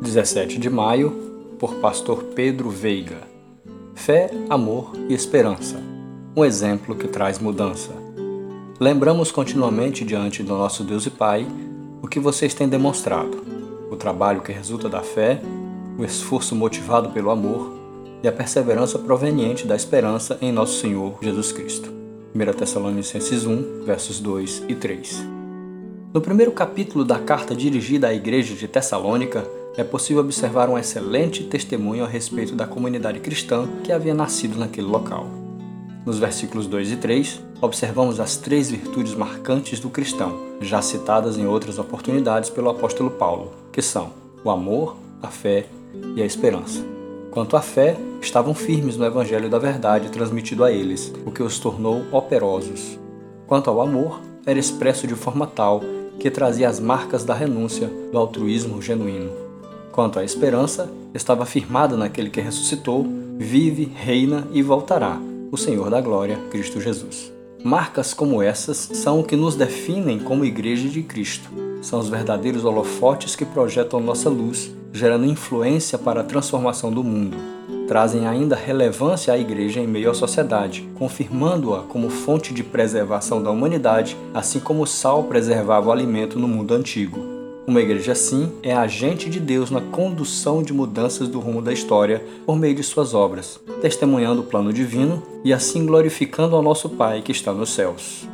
17 de maio, por Pastor Pedro Veiga. Fé, amor e esperança. Um exemplo que traz mudança. Lembramos continuamente diante do nosso Deus e Pai o que vocês têm demonstrado: o trabalho que resulta da fé, o esforço motivado pelo amor e a perseverança proveniente da esperança em nosso Senhor Jesus Cristo. 1 Tessalonicenses 1, versos 2 e 3. No primeiro capítulo da carta dirigida à igreja de Tessalônica, é possível observar um excelente testemunho a respeito da comunidade cristã que havia nascido naquele local. Nos versículos 2 e 3, observamos as três virtudes marcantes do cristão, já citadas em outras oportunidades pelo apóstolo Paulo, que são o amor, a fé e a esperança. Quanto à fé, estavam firmes no evangelho da verdade transmitido a eles, o que os tornou operosos. Quanto ao amor, era expresso de forma tal que trazia as marcas da renúncia, do altruísmo genuíno. Quanto à esperança, estava firmada naquele que ressuscitou, vive, reina e voltará, o Senhor da glória, Cristo Jesus. Marcas como essas são o que nos definem como Igreja de Cristo. São os verdadeiros holofotes que projetam nossa luz, gerando influência para a transformação do mundo. Trazem ainda relevância à Igreja em meio à sociedade, confirmando-a como fonte de preservação da humanidade, assim como o sal preservava o alimento no mundo antigo. Uma igreja assim é agente de Deus na condução de mudanças do rumo da história por meio de suas obras, testemunhando o plano divino e assim glorificando ao nosso Pai que está nos céus.